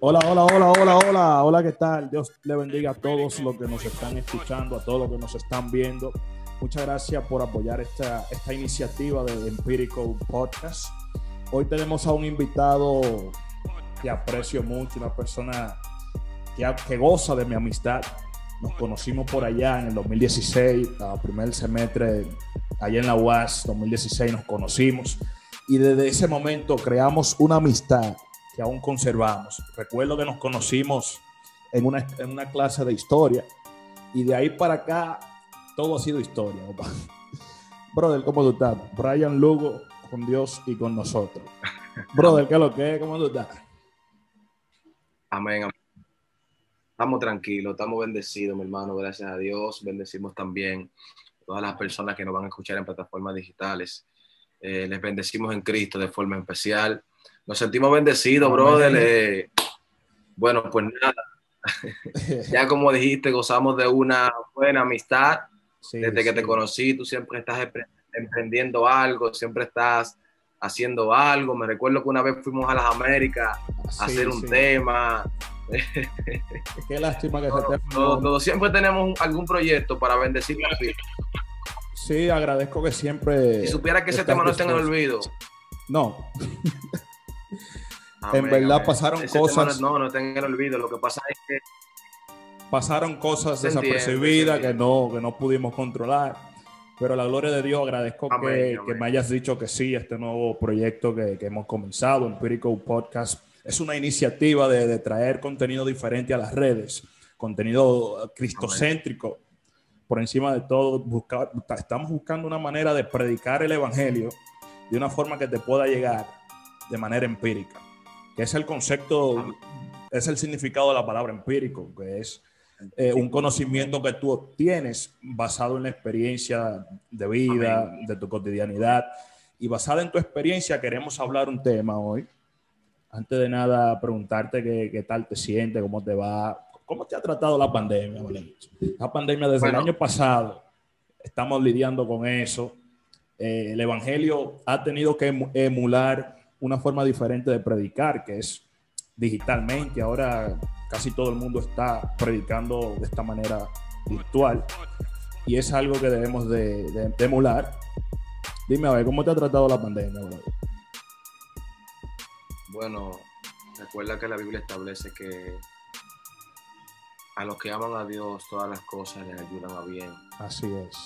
Hola, hola, hola, hola, hola, hola, ¿qué tal? Dios le bendiga a todos los que nos están escuchando, a todos los que nos están viendo. Muchas gracias por apoyar esta, esta iniciativa de Empirical Podcast. Hoy tenemos a un invitado que aprecio mucho, una persona que, que goza de mi amistad. Nos conocimos por allá en el 2016, a primer semestre, allá en la UAS 2016 nos conocimos y desde ese momento creamos una amistad que aún conservamos. Recuerdo que nos conocimos en una, en una clase de historia y de ahí para acá todo ha sido historia. Brother, ¿cómo tú estás? Brian Lugo con Dios y con nosotros. Brother, ¿qué es lo que es? ¿Cómo tú estás? Amén. Estamos tranquilos, estamos bendecidos, mi hermano, gracias a Dios. Bendecimos también a todas las personas que nos van a escuchar en plataformas digitales. Eh, les bendecimos en Cristo de forma especial. Nos sentimos bendecidos, brother. Eh, bueno, pues nada. ya como dijiste, gozamos de una buena amistad. Desde que te conocí, tú siempre estás emprendiendo algo, siempre estás haciendo algo. Me recuerdo que una vez fuimos a las Américas a hacer un tema. Qué lástima que todo, se te... todo, Siempre tenemos algún proyecto para bendecir la vida. Sí, agradezco que siempre. Si supiera que ese tema no está en el olvido. No. en verdad pasaron cosas. No, no está en el olvido. Lo que pasa es que. Pasaron cosas desapercibidas que no, que no pudimos controlar. Pero la gloria de Dios, agradezco que, que, me hayas dicho que sí, este nuevo proyecto que, que hemos comenzado, Empirical Podcast, es una iniciativa de, de, traer contenido diferente a las redes, contenido cristocéntrico, por encima de todo, buscar, estamos buscando una manera de predicar el Evangelio de una forma que te pueda llegar de manera empírica, que es el concepto, es el significado de la palabra empírico, que es eh, un conocimiento que tú obtienes basado en la experiencia de vida, de tu cotidianidad. Y basada en tu experiencia, queremos hablar un tema hoy. Antes de nada, preguntarte qué, qué tal te sientes, cómo te va, ¿Cómo te ha tratado la pandemia, La pandemia desde el año pasado, estamos lidiando con eso. Eh, el Evangelio ha tenido que emular una forma diferente de predicar, que es digitalmente. Ahora casi todo el mundo está predicando de esta manera virtual y es algo que debemos de, emular. Dime, a ver, ¿cómo te ha tratado la pandemia? Bueno, recuerda que la Biblia establece que a los que aman a Dios todas las cosas les ayudan a bien. Así es.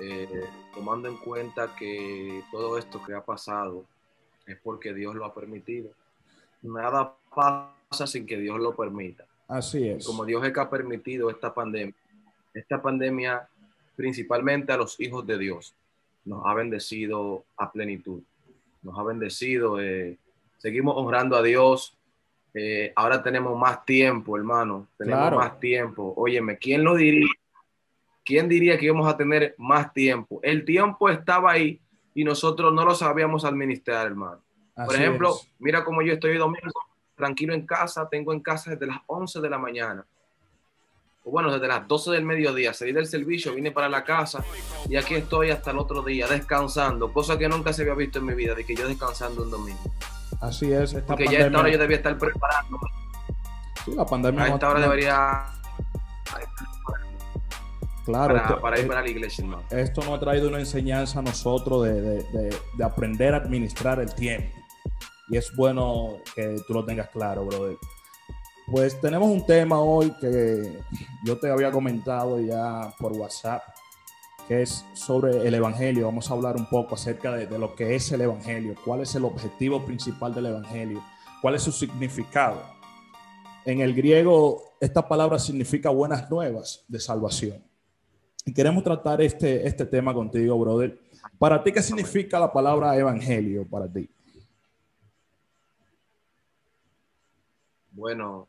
Eh, tomando en cuenta que todo esto que ha pasado es porque Dios lo ha permitido. Nada pasa sin que Dios lo permita. Así es. como Dios es que ha permitido esta pandemia, esta pandemia principalmente a los hijos de Dios, nos ha bendecido a plenitud. Nos ha bendecido. Eh, seguimos honrando a Dios eh, ahora tenemos más tiempo, hermano. Tenemos más tiempo. Óyeme, ¿quién lo diría? ¿Quién diría que íbamos a tener más tiempo? El tiempo estaba ahí y nosotros no lo sabíamos administrar, hermano. Por ejemplo, mira cómo yo estoy domingo tranquilo en casa, tengo en casa desde las 11 de la mañana. O bueno, desde las 12 del mediodía, salí del servicio, vine para la casa y aquí estoy hasta el otro día descansando, cosa que nunca se había visto en mi vida, de que yo descansando un domingo. Así es. Esta Porque ya a esta hora yo debía estar preparando. Sí, la pandemia. A esta hora debería. Claro. Para, para ir para la iglesia, hermano. Esto nos ha traído una enseñanza a nosotros de, de, de, aprender a administrar el tiempo. Y es bueno que tú lo tengas claro, brother. Pues tenemos un tema hoy que yo te había comentado ya por WhatsApp que es sobre el Evangelio. Vamos a hablar un poco acerca de, lo que es el Evangelio, cuál es el objetivo principal del Evangelio, cuál es su significado. En el griego, esta palabra significa buenas nuevas de salvación. Y queremos tratar este, este tema contigo, brother. Para ti, ¿qué significa la palabra Evangelio para ti? Bueno,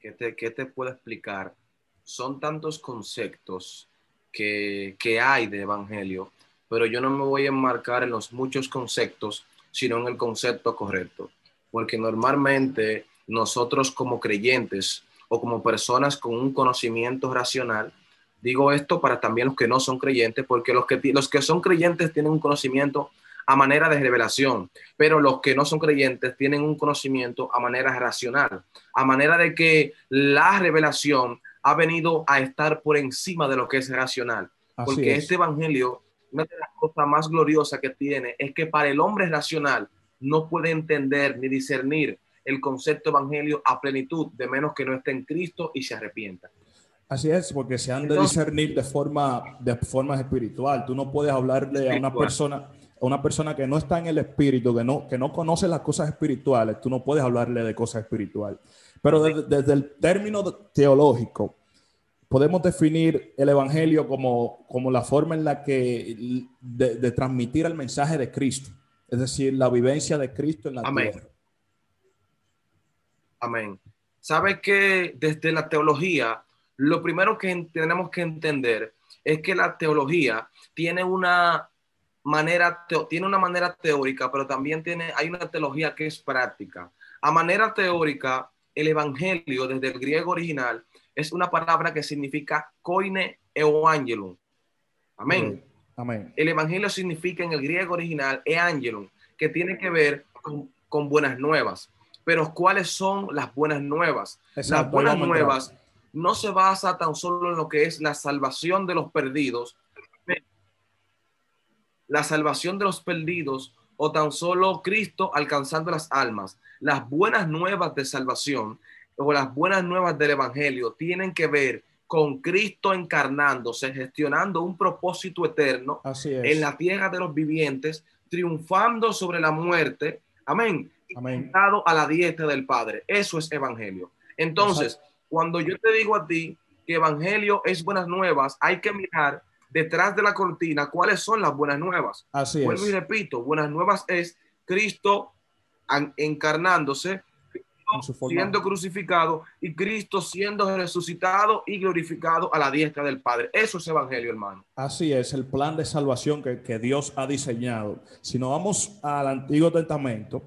¿qué te, qué te puedo explicar? Son tantos conceptos que, hay de evangelio, pero yo no me voy a enmarcar en los muchos conceptos, sino en el concepto correcto, porque normalmente nosotros como creyentes o como personas con un conocimiento racional, digo esto para también los que no son creyentes, porque los que, los que son creyentes tienen un conocimiento a manera de revelación, pero los que no son creyentes tienen un conocimiento a manera racional, a manera de que la revelación ha venido a estar por encima de lo que es racional. porque este evangelio, una de las cosas más gloriosas que tiene es que para el hombre racional no puede entender ni discernir el concepto evangelio a plenitud, de menos que no esté en Cristo y se arrepienta. Así es, porque se han de discernir de forma, de forma espiritual. Tú no puedes hablarle a una persona, a una persona que no está en el espíritu, que no, que no conoce las cosas espirituales, tú no puedes hablarle de cosas espirituales. Pero desde, el término teológico, podemos definir el evangelio como, como la forma en la que de, transmitir el mensaje de Cristo, es decir, la vivencia de Cristo en la tierra. Amén. ¿Sabe que desde la teología lo primero que tenemos que entender es que la teología tiene una manera, tiene una manera teórica, pero también tiene, hay una teología que es práctica. A manera teórica, el evangelio desde el griego original es una palabra que significa koine evangelum. Amén. Amén. El evangelio significa en el griego original evangelum, que tiene que ver con, buenas nuevas. Pero ¿cuáles son las buenas nuevas? las buenas nuevas no se basa tan solo en lo que es la salvación de los perdidos, la salvación de los perdidos o tan solo Cristo alcanzando las almas. Las buenas nuevas de salvación o las buenas nuevas del Evangelio tienen que ver con Cristo encarnándose, gestionando un propósito eterno en la tierra de los vivientes, triunfando sobre la muerte. Amén. Amén. a la dieta del Padre. Eso es Evangelio. Entonces, cuando yo te digo a ti que Evangelio es buenas nuevas, hay que mirar detrás de la cortina cuáles son las buenas nuevas. Así Vuelvo y repito, buenas nuevas es Cristo encarnándose, siendo crucificado y Cristo siendo resucitado y glorificado a la diestra del Padre. Eso es Evangelio, hermano. Así es, el plan de salvación que, que Dios ha diseñado. Si nos vamos al Antiguo Testamento,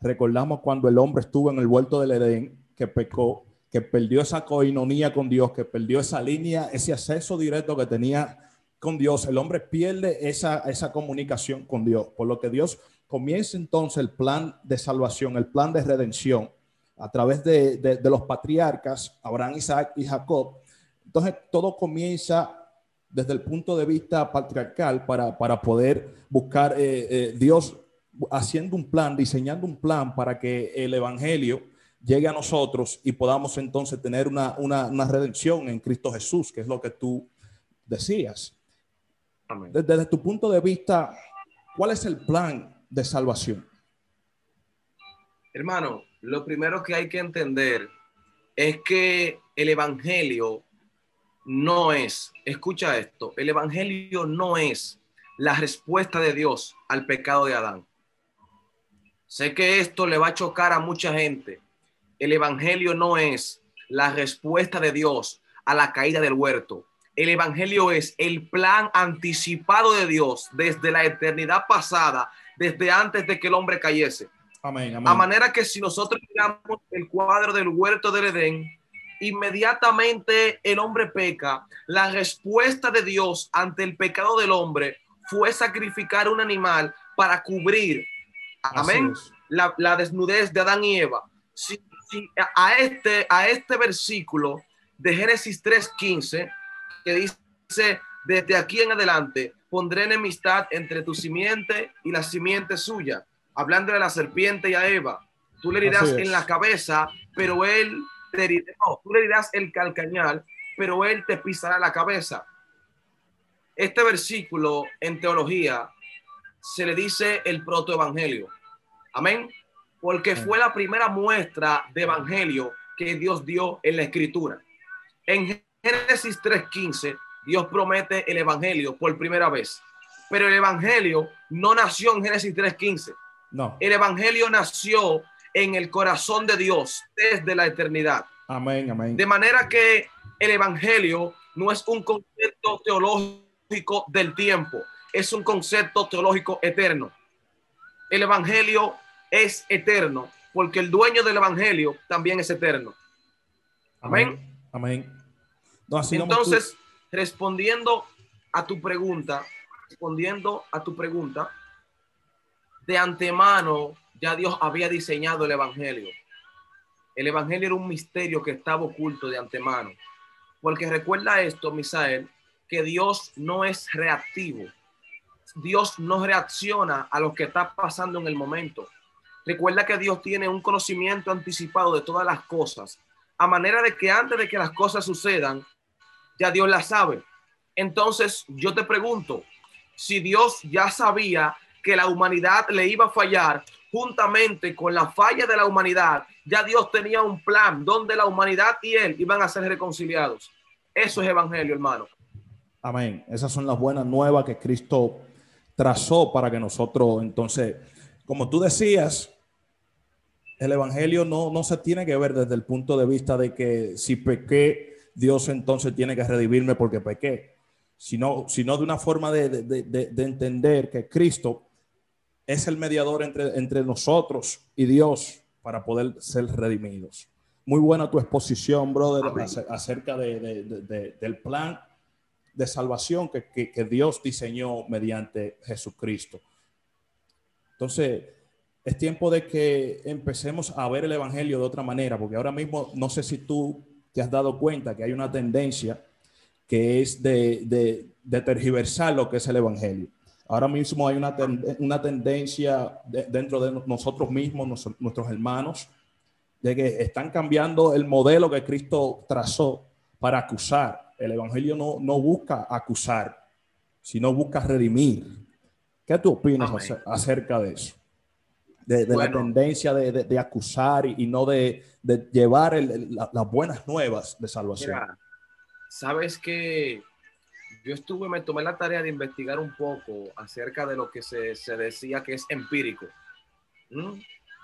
recordamos cuando el hombre estuvo en el huerto del Edén, que pecó que perdió esa coinonía con Dios, que perdió esa línea, ese acceso directo que tenía con Dios. El hombre pierde esa, esa comunicación con Dios, por lo que Dios comienza entonces el plan de salvación, el plan de redención a través de, de, los patriarcas, Abraham, Isaac y Jacob. Entonces todo comienza desde el punto de vista patriarcal para, para poder buscar eh, eh, Dios haciendo un plan, diseñando un plan para que el Evangelio llegue a nosotros y podamos entonces tener una, redención en Cristo Jesús, que es lo que tú decías. Desde, tu punto de vista, ¿cuál es el plan de salvación? Hermano, lo primero que hay que entender es que el Evangelio no es, escucha esto, el Evangelio no es la respuesta de Dios al pecado de Adán. Sé que esto le va a chocar a mucha gente, el Evangelio no es la respuesta de Dios a la caída del huerto. El Evangelio es el plan anticipado de Dios desde la eternidad pasada, desde antes de que el hombre cayese. Amén, A manera que si nosotros miramos el cuadro del huerto del Edén, inmediatamente el hombre peca. La respuesta de Dios ante el pecado del hombre fue sacrificar un animal para cubrir, amén, la, la, desnudez de Adán y Eva. A este, a este versículo de Génesis 3:15, que dice, desde aquí en adelante pondré enemistad entre tu simiente y la simiente suya, hablando de la serpiente y a Eva. Tú le dirás en la cabeza, pero él te dirá, no, tú le dirás el calcañal, pero él te pisará la cabeza. Este versículo en teología se le dice el protoevangelio. Amén porque fue la primera muestra de evangelio que Dios dio en la escritura. En Génesis 3:15, Dios promete el evangelio por primera vez, pero el evangelio no nació en Génesis 3:15. No. El evangelio nació en el corazón de Dios desde la eternidad. Amén, amén. De manera que el evangelio no es un concepto teológico del tiempo, es un concepto teológico eterno. El evangelio es eterno, porque el dueño del evangelio también es eterno. Amén. Amén. Entonces, respondiendo a tu pregunta, respondiendo a tu pregunta, de antemano ya Dios había diseñado el Evangelio. El Evangelio era un misterio que estaba oculto de antemano. Porque recuerda esto, Misael, que Dios no es reactivo. Dios no reacciona a lo que está pasando en el momento. Recuerda que Dios tiene un conocimiento anticipado de todas las cosas, a manera de que antes de que las cosas sucedan, ya Dios las sabe. Entonces, yo te pregunto, si Dios ya sabía que la humanidad le iba a fallar, juntamente con la falla de la humanidad, ya Dios tenía un plan donde la humanidad y él iban a ser reconciliados. Eso es evangelio, hermano. Amén. Esas son las buenas nuevas que Cristo trazó para que nosotros, entonces, como tú decías, el evangelio no, no se tiene que ver desde el punto de vista de que si pequé, Dios entonces tiene que redimirme porque pequé, sino, sino de una forma de, de, de entender que Cristo es el mediador entre, entre nosotros y Dios para poder ser redimidos. Muy buena tu exposición, brother, acerca de, del plan de salvación que, que, Dios diseñó mediante Jesucristo. Entonces, es tiempo de que empecemos a ver el Evangelio de otra manera, porque ahora mismo no sé si tú te has dado cuenta que hay una tendencia que es de, de tergiversar lo que es el Evangelio. Ahora mismo hay una, una tendencia dentro de nosotros mismos, nuestros hermanos, de que están cambiando el modelo que Cristo trazó para acusar. El Evangelio no, no busca acusar, sino busca redimir. ¿Qué tú opinas acerca de eso? De, la tendencia de, acusar y, no de, llevar las buenas nuevas de salvación. Sabes que yo estuve, me tomé la tarea de investigar un poco acerca de lo que se, decía que es empírico.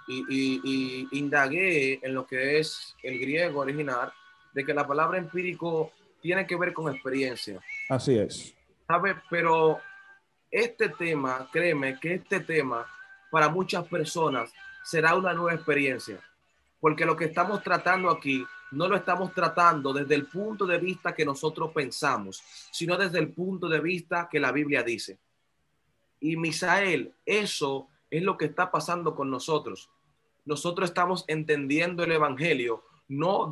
Y, indagué en lo que es el griego original, de que la palabra empírico tiene que ver con experiencia. Así es. ¿Sabe? Pero este tema, créeme que este tema para muchas personas será una nueva experiencia, porque lo que estamos tratando aquí no lo estamos tratando desde el punto de vista que nosotros pensamos, sino desde el punto de vista que la Biblia dice. Y Misael, eso es lo que está pasando con nosotros. Nosotros estamos entendiendo el Evangelio no,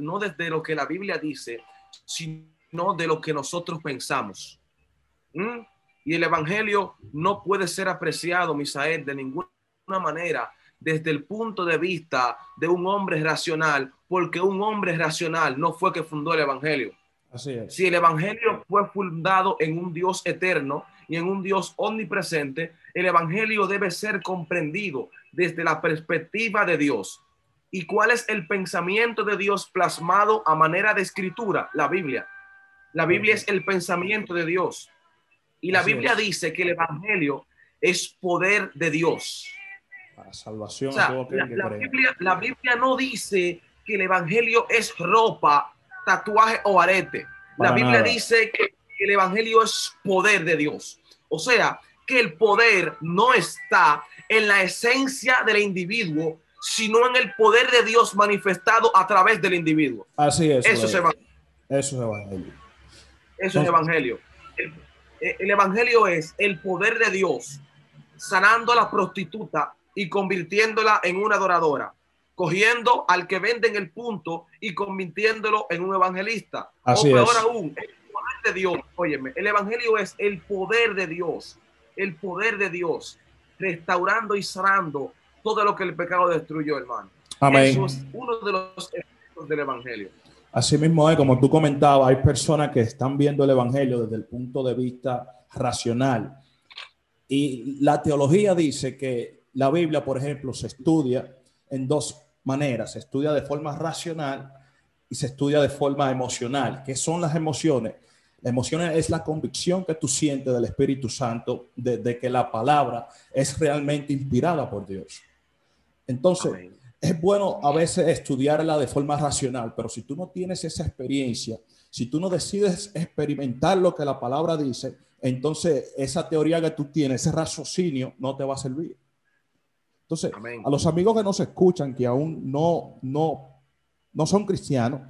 no desde lo que la Biblia dice, sino de lo que nosotros pensamos. ¿Mm? Y el Evangelio no puede ser apreciado, Misael, de ninguna manera desde el punto de vista de un hombre racional, porque un hombre racional no fue que fundó el Evangelio. Así es. Si el Evangelio fue fundado en un Dios eterno y en un Dios omnipresente, el Evangelio debe ser comprendido desde la perspectiva de Dios. ¿Y cuál es el pensamiento de Dios plasmado a manera de escritura? La Biblia. La Biblia es el pensamiento de Dios. Y la Biblia dice que el Evangelio es poder de Dios para salvación. la, Biblia, no dice que el Evangelio es ropa, tatuaje o arete. la Biblia dice que el Evangelio es poder de Dios. O sea, que el poder no está en la esencia del individuo, sino en el poder de Dios manifestado a través del individuo. Así es. Eso es evangelio. Eso es evangelio. Eso es evangelio. El, evangelio es el poder de Dios sanando a la prostituta y convirtiéndola en una adoradora, cogiendo al que vende en el punto y convirtiéndolo en un evangelista. Así o peor aún, el poder de Dios. Óyeme, el evangelio es el poder de Dios, el poder de Dios, restaurando y sanando todo lo que el pecado destruyó, hermano. Amén. Eso es uno de los efectos del evangelio. Así mismo es, como tú comentabas, hay personas que están viendo el evangelio desde el punto de vista racional. Y la teología dice que la Biblia, por ejemplo, se estudia en dos maneras. Se estudia de forma racional y se estudia de forma emocional. ¿Qué son las emociones? La emoción es la convicción que tú sientes del Espíritu Santo de, que la palabra es realmente inspirada por Dios. Entonces, es bueno a veces estudiarla de forma racional, pero si tú no tienes esa experiencia, si tú no decides experimentar lo que la palabra dice, entonces esa teoría que tú tienes, ese raciocinio, no te va a servir. Entonces, a los amigos que nos escuchan, que aún no, no, no son cristianos,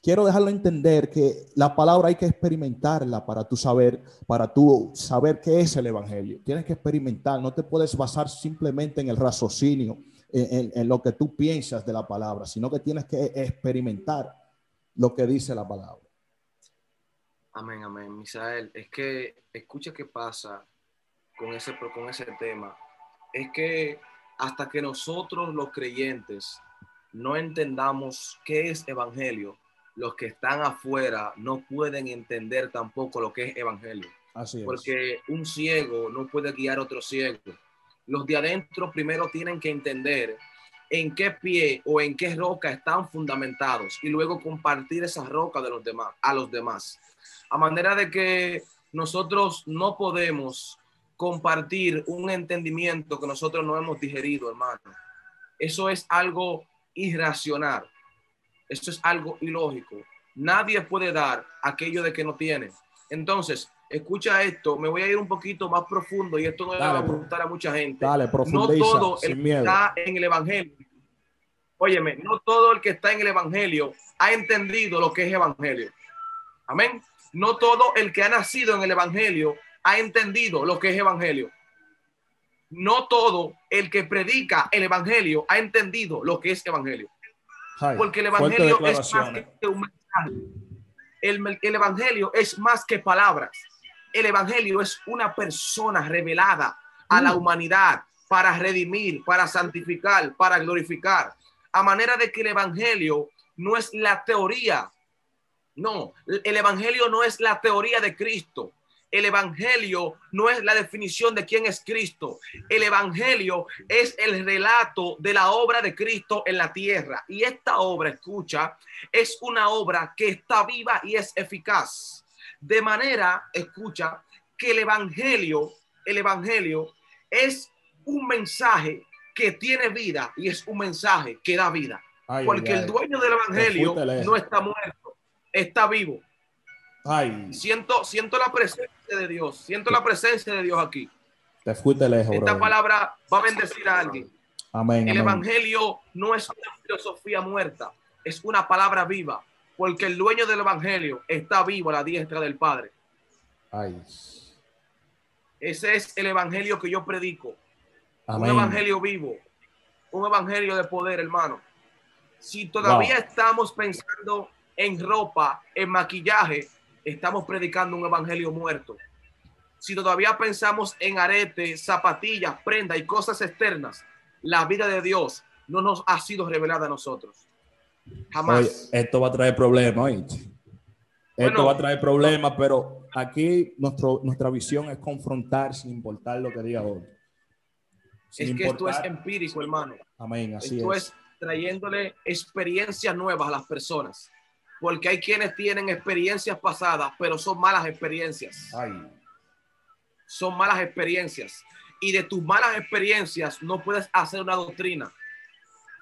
quiero dejarlo entender que la palabra hay que experimentarla para tú saber, para tú saber qué es el evangelio. Tienes que experimentar, no te puedes basar simplemente en el raciocinio, en, en, lo que tú piensas de la palabra, sino que tienes que experimentar lo que dice la palabra. Amén, amén. Misael, es que escucha qué pasa con ese, con ese tema. Es que hasta que nosotros los creyentes no entendamos qué es evangelio, los que están afuera no pueden entender tampoco lo que es evangelio. Así es. Porque un ciego no puede guiar a otro ciego. Los de adentro primero tienen que entender en qué pie o en qué roca están fundamentados y luego compartir esa roca de los demás a los demás. A manera de que nosotros no podemos compartir un entendimiento que nosotros no hemos digerido, hermano. Eso es algo irracional. Eso es algo ilógico. Nadie puede dar aquello de que no tiene. Entonces, escucha esto, me voy a ir un poquito más profundo y esto no le va a gustar a mucha gente. Dale, no todo el que está en el evangelio. Óyeme, no todo el que está en el evangelio ha entendido lo que es evangelio. Amén. No todo el que ha nacido en el evangelio ha entendido lo que es evangelio. No todo el que predica el evangelio ha entendido lo que es evangelio. Porque el evangelio es más que un mensaje. El, el evangelio es más que palabras. El evangelio es una persona revelada a la mm. humanidad para redimir, para santificar, para glorificar. A manera de que el evangelio no es la teoría. No, el evangelio no es la teoría de Cristo. El Evangelio no es la definición de quién es Cristo. El Evangelio es el relato de la obra de Cristo en la tierra. Y esta obra, escucha, es una obra que está viva y es eficaz. De manera, escucha, que el Evangelio, el Evangelio es un mensaje que tiene vida y es un mensaje que da vida. Porque el dueño del Evangelio no está muerto, está vivo. Siento, siento la presencia de Dios, siento la presencia de Dios aquí. Te fuiste lejos. Esta palabra va a bendecir a alguien. Amén. El evangelio no es una filosofía muerta, es una palabra viva, porque el dueño del evangelio está vivo a la diestra del Padre. Ay. Ese es el evangelio que yo predico. Un evangelio vivo, un evangelio de poder, hermano. Si todavía estamos pensando en ropa, en maquillaje, estamos predicando un evangelio muerto. Si todavía pensamos en aretes, zapatillas, prenda y cosas externas, la vida de Dios no nos ha sido revelada a nosotros. Jamás. esto va a traer problemas. Esto va a traer problemas, pero aquí nuestro, nuestra visión es confrontar sin importar lo que diga otro. es que esto es empírico, hermano. Amén. Así esto es trayéndole experiencias nuevas a las personas porque hay quienes tienen experiencias pasadas, pero son malas experiencias. Son malas experiencias. Y de tus malas experiencias no puedes hacer una doctrina.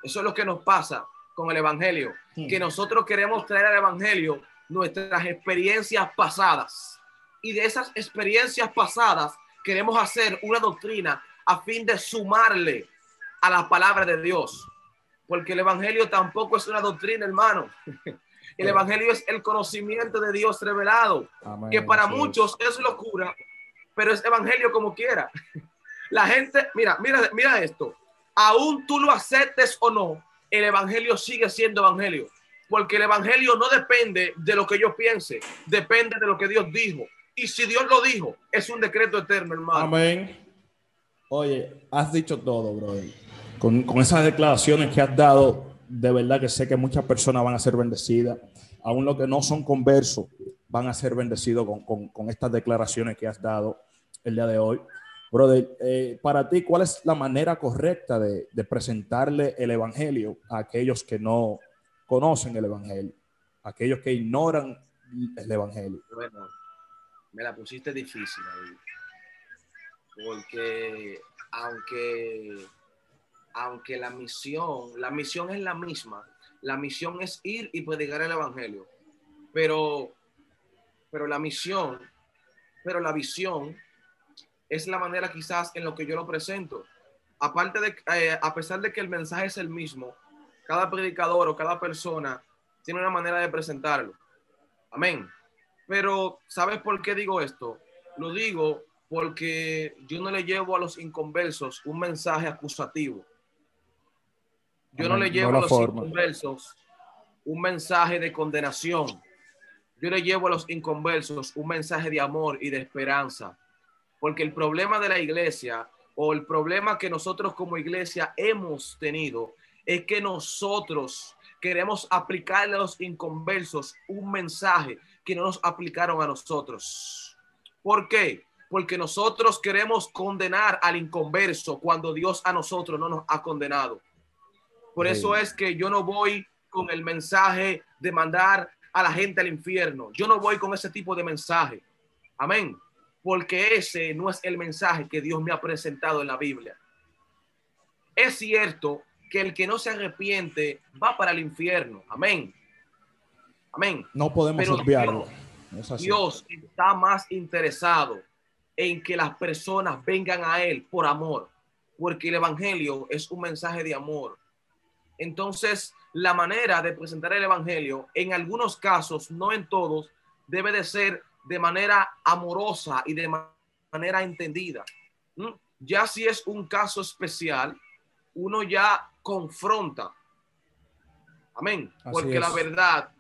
Eso es lo que nos pasa con el Evangelio, hmm. que nosotros queremos traer al Evangelio nuestras experiencias pasadas. Y de esas experiencias pasadas queremos hacer una doctrina a fin de sumarle a la palabra de Dios. Porque el Evangelio tampoco es una doctrina, hermano. El Evangelio es el conocimiento de Dios revelado, que para muchos es locura, pero es Evangelio como quiera. La gente, mira, mira, mira esto. Aún tú lo aceptes o no, el Evangelio sigue siendo Evangelio, porque el Evangelio no depende de lo que yo piense, depende de lo que Dios dijo. Y si Dios lo dijo, es un decreto eterno, hermano. Amén. Oye, has dicho todo, bro. Con, con esas declaraciones que has dado, de verdad que sé que muchas personas van a ser bendecidas, aún los que no son conversos van a ser bendecidos con, estas declaraciones que has dado el día de hoy. Brother, eh, para ti, ¿cuál es la manera correcta de, presentarle el Evangelio a aquellos que no conocen el Evangelio, aquellos que ignoran el Evangelio? Bueno, me la pusiste difícil, porque aunque aunque la misión, la misión es la misma, la misión es ir y predicar el evangelio, pero, pero la misión, pero la visión es la manera quizás en lo que yo lo presento. Aparte de, eh, a pesar de que el mensaje es el mismo, cada predicador o cada persona tiene una manera de presentarlo. Amén. Pero, ¿sabes por qué digo esto? Lo digo porque yo no le llevo a los inconversos un mensaje acusativo. Yo no le llevo a los inconversos un mensaje de condenación. Yo le llevo a los inconversos un mensaje de amor y de esperanza. Porque el problema de la iglesia o el problema que nosotros como iglesia hemos tenido es que nosotros queremos aplicarle a los inconversos un mensaje que no nos aplicaron a nosotros. ¿Por qué? porque nosotros queremos condenar al inconverso cuando Dios a nosotros no nos ha condenado. Por eso es que yo no voy con el mensaje de mandar a la gente al infierno. Yo no voy con ese tipo de mensaje. Amén. Porque ese no es el mensaje que Dios me ha presentado en la Biblia. Es cierto que el que no se arrepiente va para el infierno. Amén. Amén. No podemos obviarlo. Dios está más interesado en que las personas vengan a Él por amor, porque el Evangelio es un mensaje de amor. Entonces, la manera de presentar el Evangelio, en algunos casos, no en todos, debe de ser de manera amorosa y de manera entendida. ¿Mm? Ya si es un caso especial, uno ya confronta. Amén. Porque la verdad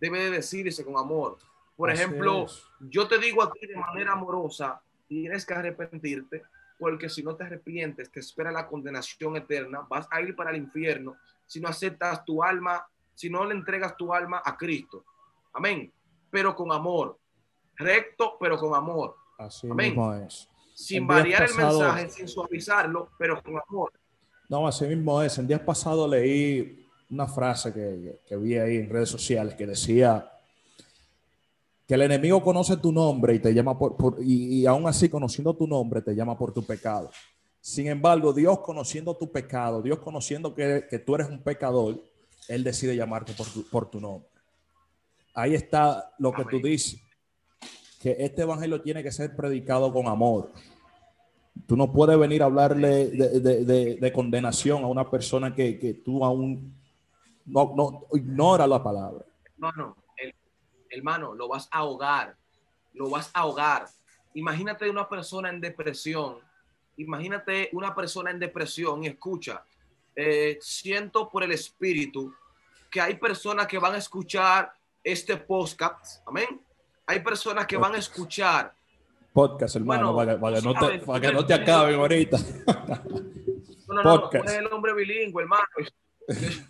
debe de decirse con amor. Por ejemplo, yo te digo a ti de manera amorosa, tienes que arrepentirte, porque si no te arrepientes, te espera la condenación eterna, vas a ir para el infierno si no aceptas tu alma, si no le entregas tu alma a Cristo. Amén. Pero con amor. Recto, pero con amor. Así mismo es. Sin variar el mensaje, sin suavizarlo, pero con amor. No, así mismo es. El día pasado leí una frase que, que vi ahí en redes sociales que decía que el enemigo conoce tu nombre y te llama por, y, aún así conociendo tu nombre te llama por tu pecado. Sin embargo, Dios conociendo tu pecado, Dios conociendo que, tú eres un pecador, Él decide llamarte por tu, por tu nombre. Ahí está lo que tú dices, que este evangelio tiene que ser predicado con amor. Tú no puedes venir a hablarle de, condenación a una persona que, que tú aún no, no ignora la palabra. No, no hermano, lo vas a ahogar, lo vas a ahogar. Imagínate una persona en depresión, imagínate una persona en depresión y escucha, eh, siento por el espíritu que hay personas que van a escuchar este podcast, amén. Hay personas que van a escuchar. Podcast, hermano, para, que, no te, acaben ahorita. No, no, no, es el hombre bilingüe, hermano.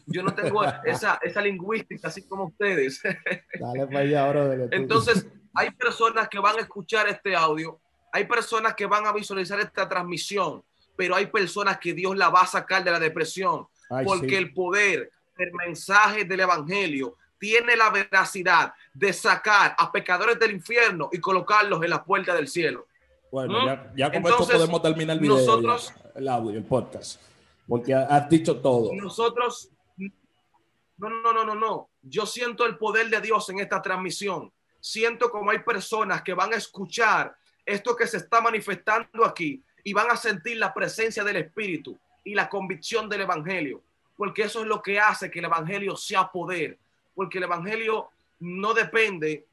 Yo, no tengo esa, esa, lingüística así como ustedes. Dale para allá, Entonces, hay personas que van a escuchar este audio, hay personas que van a visualizar esta transmisión, pero hay personas que Dios la va a sacar de la depresión, porque el poder, el mensaje del Evangelio tiene la veracidad de sacar a pecadores del infierno y colocarlos en la puerta del cielo. Bueno, ya, ya con esto podemos terminar el video, nosotros, el audio, el podcast. Porque has dicho todo. Nosotros, no, no, no, no, no. Yo siento el poder de Dios en esta transmisión. Siento como hay personas que van a escuchar esto que se está manifestando aquí y van a sentir la presencia del Espíritu y la convicción del Evangelio. Porque eso es lo que hace que el Evangelio sea poder. Porque el Evangelio no depende,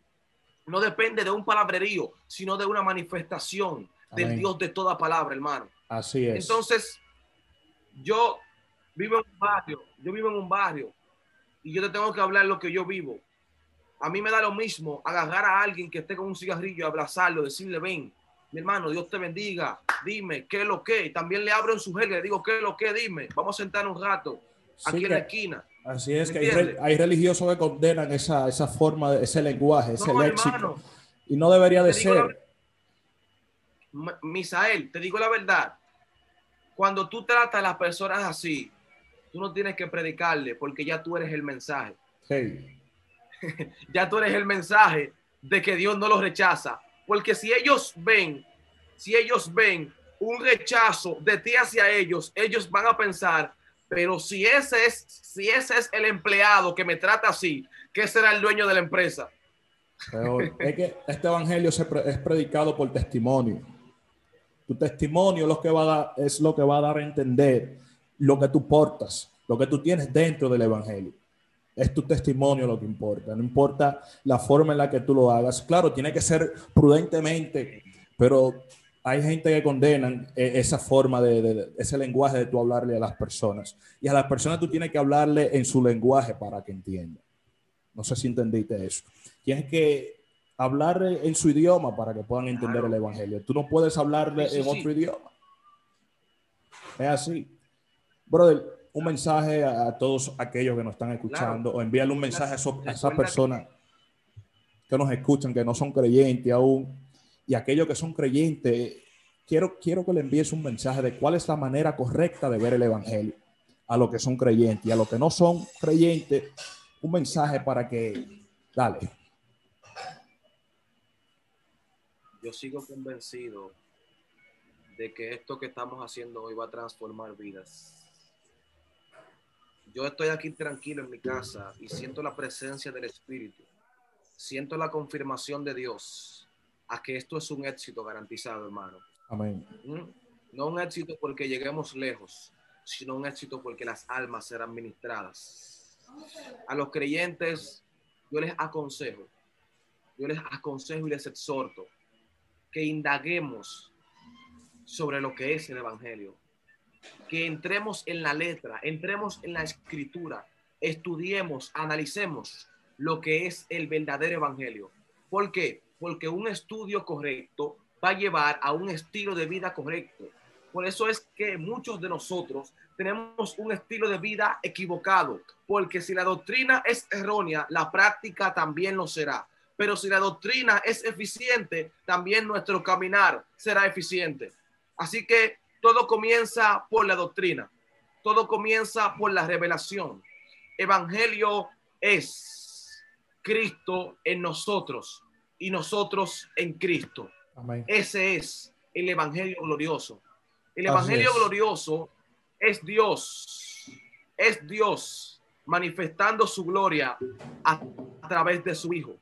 no depende de un palabrerío, sino de una manifestación del Dios de toda palabra, hermano. Así es. Entonces, yo vivo en un barrio, yo vivo en un barrio y yo te tengo que hablar lo que yo vivo. A mí me da lo mismo agarrar a alguien que esté con un cigarrillo, abrazarlo, decirle, ven, mi hermano, Dios te bendiga, dime, ¿qué es lo que? También le abro en su gel, le digo, ¿qué es lo que? Dime, vamos a sentar un rato aquí en la esquina. Así es, que hay, religiosos que condenan esa, esa forma, ese lenguaje, ese léxico. y no debería de ser. Misael, te digo la verdad, cuando tú tratas a las personas así, tú no tienes que predicarle porque ya tú eres el mensaje. ya tú eres el mensaje de que Dios no los rechaza. Porque si ellos ven, si ellos ven un rechazo de ti hacia ellos, ellos van a pensar, pero si ese es, si ese es el empleado que me trata así, ¿qué será el dueño de la empresa? es que este evangelio es predicado por testimonio. Tu testimonio es lo que va a dar, es lo que va a dar a entender lo que tú portas, lo que tú tienes dentro del evangelio. Es tu testimonio lo que importa, no importa la forma en la que tú lo hagas. Claro, tiene que ser prudentemente, pero hay gente que condenan eh, esa forma de, ese lenguaje de tú hablarle a las personas. Y a las personas tú tienes que hablarle en su lenguaje para que entiendan. No sé si entendiste eso. Tienes que hablar en su idioma para que puedan entender el evangelio. Tú no puedes hablarle en otro idioma. Es así. Brother, un mensaje a, todos aquellos que nos están escuchando o envíale un mensaje a, a esas personas que nos escuchan, que no son creyentes aún y aquellos que son creyentes, quiero, quiero que le envíes un mensaje de cuál es la manera correcta de ver el Evangelio a los que son creyentes y a los que no son creyentes, un mensaje para que, dale. Yo sigo convencido de que esto que estamos haciendo hoy va a transformar vidas. Yo estoy aquí tranquilo en mi casa y siento la presencia del Espíritu. Siento la confirmación de Dios a que esto es un éxito garantizado, hermano. Amén. ¿Mm? No un éxito porque lleguemos lejos, sino un éxito porque las almas serán ministradas. A los creyentes, yo les aconsejo, yo les aconsejo y les exhorto que indaguemos sobre lo que es el Evangelio, que entremos en la letra, entremos en la escritura, estudiemos, analicemos lo que es el verdadero Evangelio. ¿Por qué? Porque un estudio correcto va a llevar a un estilo de vida correcto. Por eso es que muchos de nosotros tenemos un estilo de vida equivocado, porque si la doctrina es errónea, la práctica también lo será. Pero si la doctrina es eficiente, también nuestro caminar será eficiente. Así que todo comienza por la doctrina, todo comienza por la revelación. Evangelio es Cristo en nosotros y nosotros en Cristo. Ese es el Evangelio glorioso. El Evangelio glorioso es Dios, es Dios manifestando su gloria a, través de su Hijo.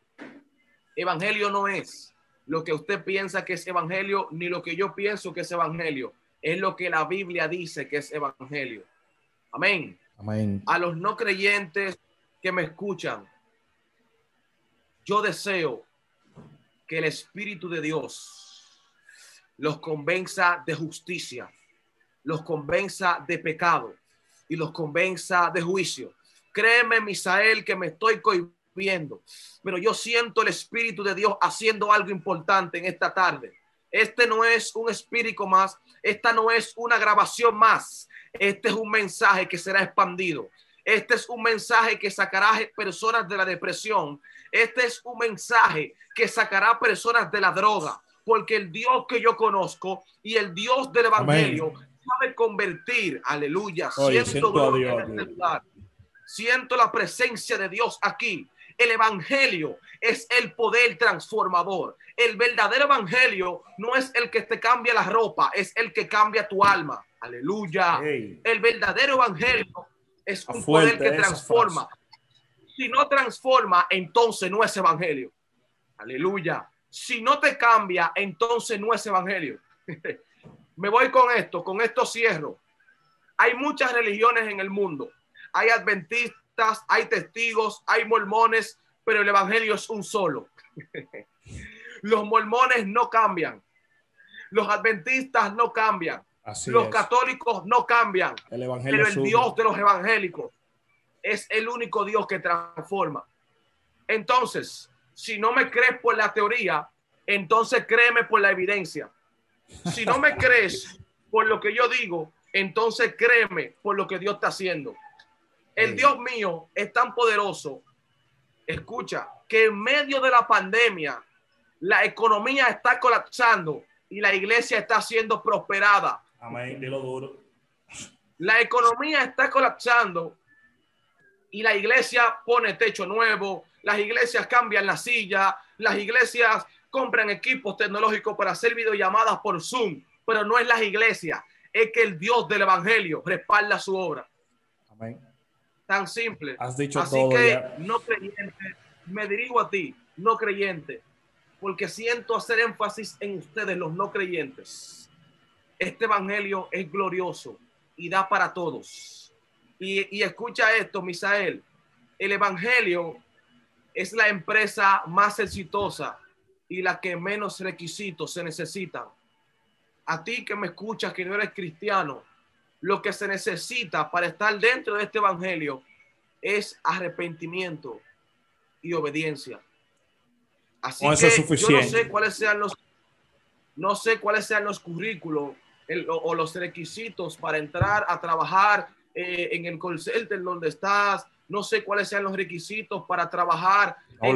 Evangelio no es lo que usted piensa que es Evangelio, ni lo que yo pienso que es Evangelio. Es lo que la Biblia dice que es Evangelio. Amén. Amén. A los no creyentes que me escuchan, yo deseo que el Espíritu de Dios los convenza de justicia, los convenza de pecado y los convenza de juicio. Créeme, Misael, que me estoy cohibiendo, pero yo siento el Espíritu de Dios haciendo algo importante en esta tarde. Este no es un espíritu más, esta no es una grabación más, este es un mensaje que será expandido. Este es un mensaje que sacará personas de la depresión. Este es un mensaje que sacará personas de la droga. Porque el Dios que yo conozco y el Dios del Evangelio sabe convertir. Aleluya. siento, este siento la presencia de Dios aquí. El Evangelio es el poder transformador. El verdadero Evangelio no es el que te cambia la ropa, es el que cambia tu alma. Aleluya. El verdadero Evangelio es un poder que transforma. Si no transforma, entonces no es evangelio. Aleluya. Si no te cambia, entonces no es evangelio. Me voy con esto, con esto cierro. Hay muchas religiones en el mundo. Hay adventistas, hay testigos, hay mormones, pero el evangelio es un solo. Los mormones no cambian. Los adventistas no cambian los católicos no cambian, el pero el Dios de los evangélicos es el único Dios que transforma. Entonces, si no me crees por la teoría, entonces créeme por la evidencia. Si no me crees por lo que yo digo, entonces créeme por lo que Dios está haciendo. El Dios mío es tan poderoso, escucha, que en medio de la pandemia, la economía está colapsando y la iglesia está siendo prosperada Amén, lo duro. La economía está colapsando y la iglesia pone techo nuevo, las iglesias cambian la silla, las iglesias compran equipos tecnológicos para hacer videollamadas por Zoom, pero no es las iglesias, es que el Dios del Evangelio respalda su obra. Amén. Tan simple. Has dicho Así que no creyente, me dirijo a ti, no creyente, porque siento hacer énfasis en ustedes, los no creyentes este evangelio es glorioso y da para todos. Y, escucha esto, Misael. el Evangelio es la empresa más exitosa y la que menos requisitos se necesitan. A ti que me escuchas, que no eres cristiano, lo que se necesita para estar dentro de este Evangelio es arrepentimiento y obediencia. Así que yo no sé cuáles sean los, no sé cuáles sean los currículos o, los requisitos para entrar a trabajar eh, en el call center donde estás. No sé cuáles sean los requisitos para trabajar no en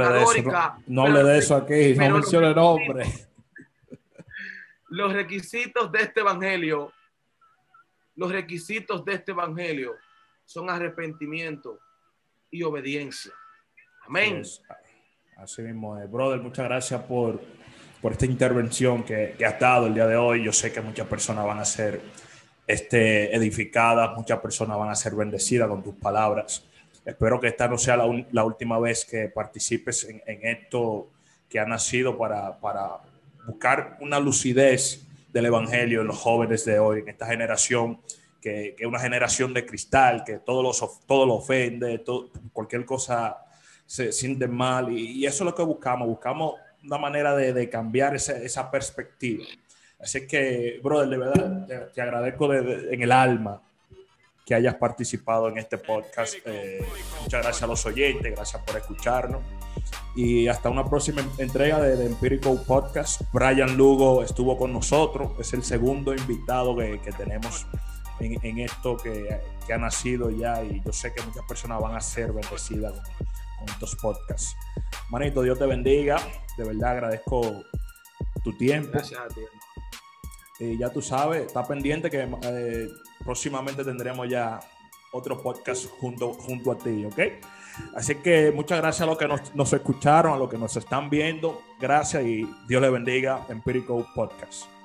no, hable de eso aquí, no mencione nombre. Los requisitos de este evangelio, los requisitos de este evangelio son arrepentimiento y obediencia. Amén. Así mismo, brother, muchas gracias por, por esta intervención que, que has dado el día de hoy. Yo sé que muchas personas van a ser edificadas, muchas personas van a ser bendecidas con tus palabras. Espero que esta no sea la, última vez que participes en, esto que ha nacido para, buscar una lucidez del Evangelio en los jóvenes de hoy, en esta generación que es una generación de cristal, que todo lo, todo lo ofende, todo, cualquier cosa se siente mal y, eso es lo que buscamos, buscamos una manera de, cambiar esa, perspectiva. Así que, brother, de verdad, te, agradezco en el alma que hayas participado en este podcast. Eh, muchas gracias a los oyentes, gracias por escucharnos. Y hasta una próxima entrega de, Empirical Podcast. Brian Lugo estuvo con nosotros, es el segundo invitado que, que tenemos en, en esto que, que, ha nacido ya y yo sé que muchas personas van a ser bendecidas estos podcasts. Manito, Dios te bendiga. De verdad agradezco tu tiempo. Gracias a ti. Ya tú sabes, está pendiente que eh, próximamente tendremos ya otro podcast junto, junto a ti, ¿ok? Así que muchas gracias a los que nos, nos escucharon, a los que nos están viendo. Gracias y Dios le bendiga. Empirical Podcast.